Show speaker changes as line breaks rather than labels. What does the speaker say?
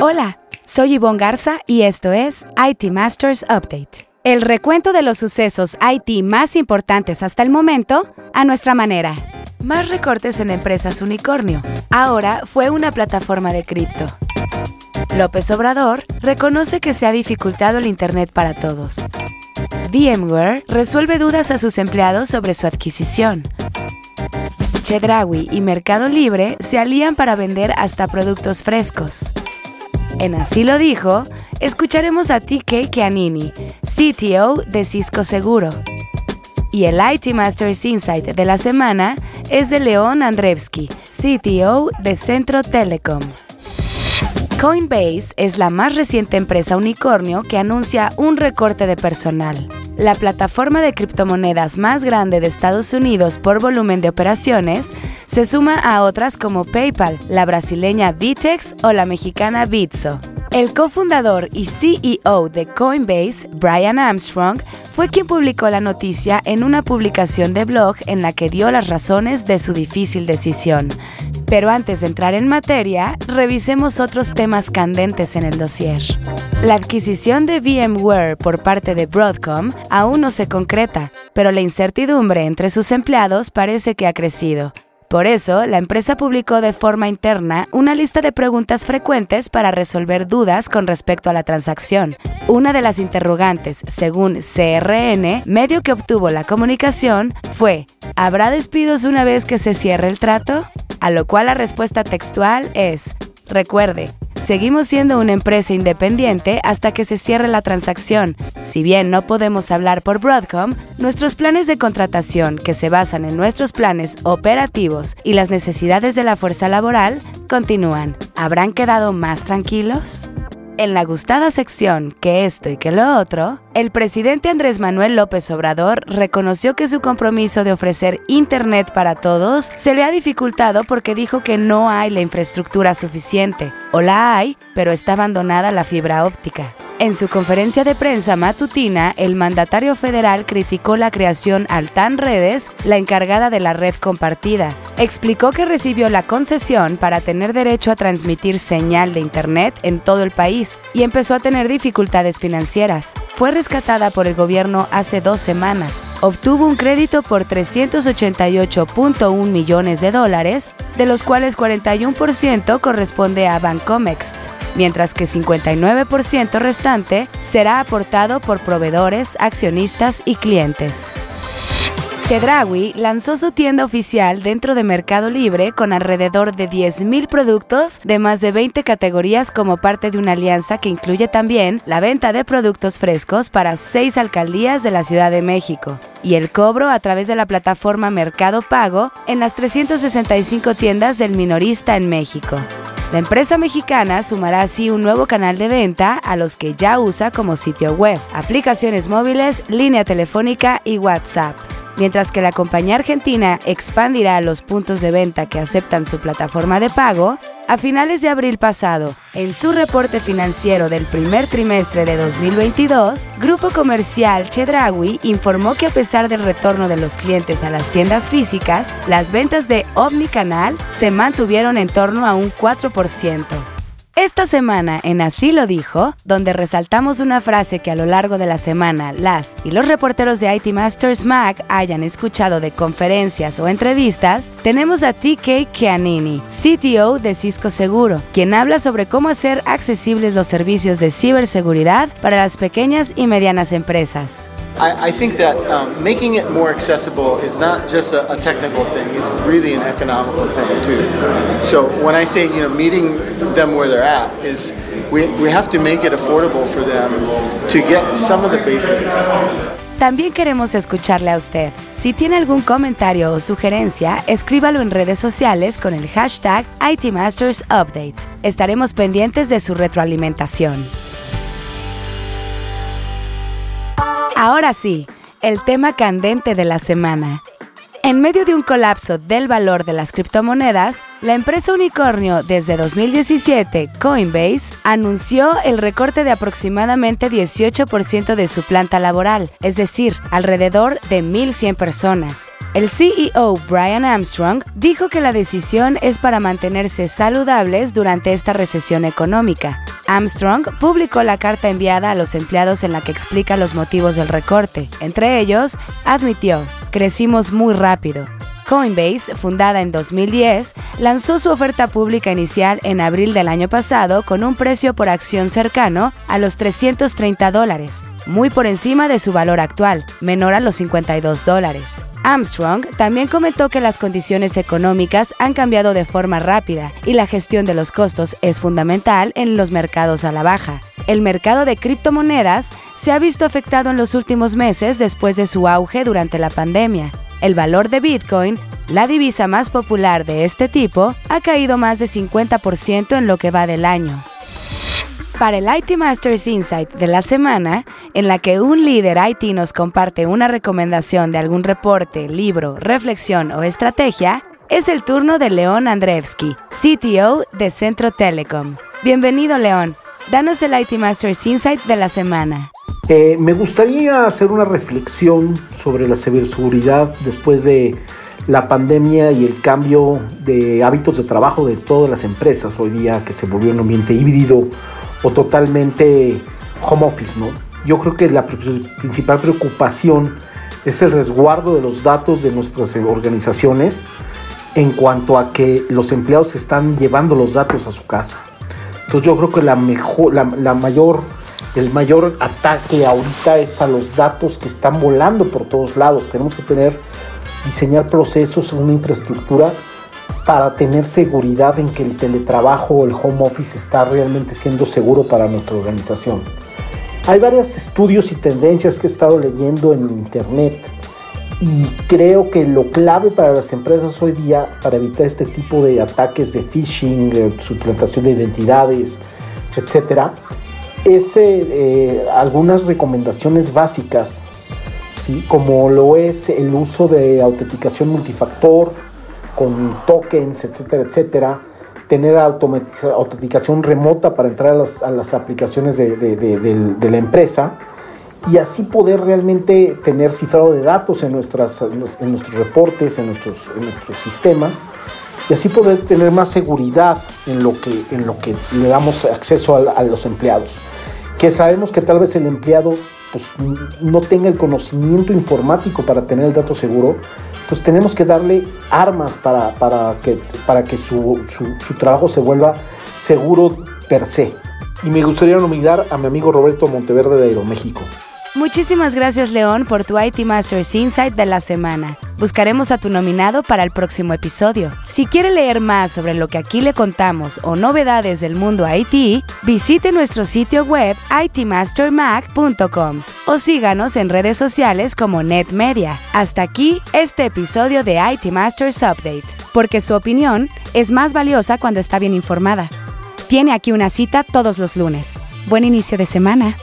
Hola, soy Yvonne Garza y esto es IT Masters Update. El recuento de los sucesos IT más importantes hasta el momento a nuestra manera. Más recortes en empresas unicornio. Ahora fue una plataforma de cripto. López Obrador reconoce que se ha dificultado el Internet para todos. VMware resuelve dudas a sus empleados sobre su adquisición. Chedraui y Mercado Libre se alían para vender hasta productos frescos. En Así lo dijo, escucharemos a TK Chianini, CTO de Cisco Seguro. Y el IT Masters Insight de la semana es de León Andrevsky, CTO de Centro Telecom. Coinbase es la más reciente empresa unicornio que anuncia un recorte de personal. La plataforma de criptomonedas más grande de Estados Unidos por volumen de operaciones se suma a otras como PayPal, la brasileña Vitex o la mexicana Bitso. El cofundador y CEO de Coinbase, Brian Armstrong, fue quien publicó la noticia en una publicación de blog en la que dio las razones de su difícil decisión. Pero antes de entrar en materia, revisemos otros temas candentes en el dossier. La adquisición de VMware por parte de Broadcom aún no se concreta, pero la incertidumbre entre sus empleados parece que ha crecido. Por eso, la empresa publicó de forma interna una lista de preguntas frecuentes para resolver dudas con respecto a la transacción. Una de las interrogantes, según CRN, medio que obtuvo la comunicación, fue, ¿habrá despidos una vez que se cierre el trato? A lo cual la respuesta textual es, recuerde, Seguimos siendo una empresa independiente hasta que se cierre la transacción. Si bien no podemos hablar por Broadcom, nuestros planes de contratación, que se basan en nuestros planes operativos y las necesidades de la fuerza laboral, continúan. ¿Habrán quedado más tranquilos? En la gustada sección que esto y que lo otro, el presidente Andrés Manuel López Obrador reconoció que su compromiso de ofrecer Internet para todos se le ha dificultado porque dijo que no hay la infraestructura suficiente, o la hay, pero está abandonada la fibra óptica. En su conferencia de prensa matutina, el mandatario federal criticó la creación Altan Redes, la encargada de la red compartida. Explicó que recibió la concesión para tener derecho a transmitir señal de Internet en todo el país y empezó a tener dificultades financieras. Fue rescatada por el gobierno hace dos semanas. Obtuvo un crédito por 388.1 millones de dólares, de los cuales 41% corresponde a Bancomext mientras que 59% restante será aportado por proveedores, accionistas y clientes. Chedraui lanzó su tienda oficial dentro de Mercado Libre con alrededor de 10.000 productos de más de 20 categorías como parte de una alianza que incluye también la venta de productos frescos para seis alcaldías de la Ciudad de México y el cobro a través de la plataforma Mercado Pago en las 365 tiendas del minorista en México. La empresa mexicana sumará así un nuevo canal de venta a los que ya usa como sitio web, aplicaciones móviles, línea telefónica y WhatsApp mientras que la compañía argentina expandirá los puntos de venta que aceptan su plataforma de pago, a finales de abril pasado, en su reporte financiero del primer trimestre de 2022, Grupo Comercial Chedraui informó que a pesar del retorno de los clientes a las tiendas físicas, las ventas de Omnicanal se mantuvieron en torno a un 4%. Esta semana en Así lo dijo, donde resaltamos una frase que a lo largo de la semana las y los reporteros de IT Masters Mac hayan escuchado de conferencias o entrevistas, tenemos a TK Chianini, CTO de Cisco Seguro, quien habla sobre cómo hacer accesibles los servicios de ciberseguridad para las pequeñas y medianas empresas.
I, I think that um, making it more accessible is not just a, a, technical thing; it's really an economical thing too. So when I say you know meeting them where they're at, is we, we have to make it affordable for them to get some of the basics.
También queremos escucharle a usted. Si tiene algún comentario o sugerencia, escríbalo en redes sociales con el hashtag ITMastersUpdate. Estaremos pendientes de su retroalimentación. Ahora sí, el tema candente de la semana. En medio de un colapso del valor de las criptomonedas, la empresa unicornio desde 2017, Coinbase, anunció el recorte de aproximadamente 18% de su planta laboral, es decir, alrededor de 1.100 personas. El CEO Brian Armstrong dijo que la decisión es para mantenerse saludables durante esta recesión económica. Armstrong publicó la carta enviada a los empleados en la que explica los motivos del recorte. Entre ellos, admitió, crecimos muy rápido. Coinbase, fundada en 2010, lanzó su oferta pública inicial en abril del año pasado con un precio por acción cercano a los 330 dólares, muy por encima de su valor actual, menor a los 52 dólares. Armstrong también comentó que las condiciones económicas han cambiado de forma rápida y la gestión de los costos es fundamental en los mercados a la baja. El mercado de criptomonedas se ha visto afectado en los últimos meses después de su auge durante la pandemia. El valor de Bitcoin, la divisa más popular de este tipo, ha caído más de 50% en lo que va del año. Para el IT Masters Insight de la semana, en la que un líder IT nos comparte una recomendación de algún reporte, libro, reflexión o estrategia, es el turno de León Andreevsky, CTO de Centro Telecom. Bienvenido, León. Danos el IT Masters Insight de la semana.
Eh, me gustaría hacer una reflexión sobre la ciberseguridad después de la pandemia y el cambio de hábitos de trabajo de todas las empresas hoy día que se volvió un ambiente híbrido o totalmente home office, ¿no? Yo creo que la principal preocupación es el resguardo de los datos de nuestras organizaciones en cuanto a que los empleados están llevando los datos a su casa. Entonces yo creo que la, mejor, la mayor el mayor ataque ahorita es a los datos que están volando por todos lados. Tenemos que tener, diseñar procesos, una infraestructura para tener seguridad en que el teletrabajo o el home office está realmente siendo seguro para nuestra organización. Hay varios estudios y tendencias que he estado leyendo en internet y creo que lo clave para las empresas hoy día para evitar este tipo de ataques de phishing, suplantación de identidades, etcétera, es eh, algunas recomendaciones básicas, ¿sí? como lo es el uso de autenticación multifactor con tokens, etcétera, etcétera, tener autenticación remota para entrar a las, aplicaciones de, la empresa. Y así poder realmente tener cifrado de datos en, nuestras, en nuestros reportes, en nuestros, en nuestros sistemas. Y así poder tener más seguridad en lo que, en lo que le damos acceso a los empleados que sabemos que tal vez el empleado pues, no tenga el conocimiento informático para tener el dato seguro, pues tenemos que darle armas para, para que, para que su, su, trabajo se vuelva seguro per se. Y me gustaría nominar a mi amigo Roberto Monteverde de Aeroméxico.
Muchísimas gracias León por tu IT Masters Insight de la semana. Buscaremos a tu nominado para el próximo episodio. Si quiere leer más sobre lo que aquí le contamos o novedades del mundo IT, visite nuestro sitio web itmastermac.com o síganos en redes sociales como NetMedia. Hasta aquí este episodio de IT Masters Update, porque su opinión es más valiosa cuando está bien informada. Tiene aquí una cita todos los lunes. Buen inicio de semana.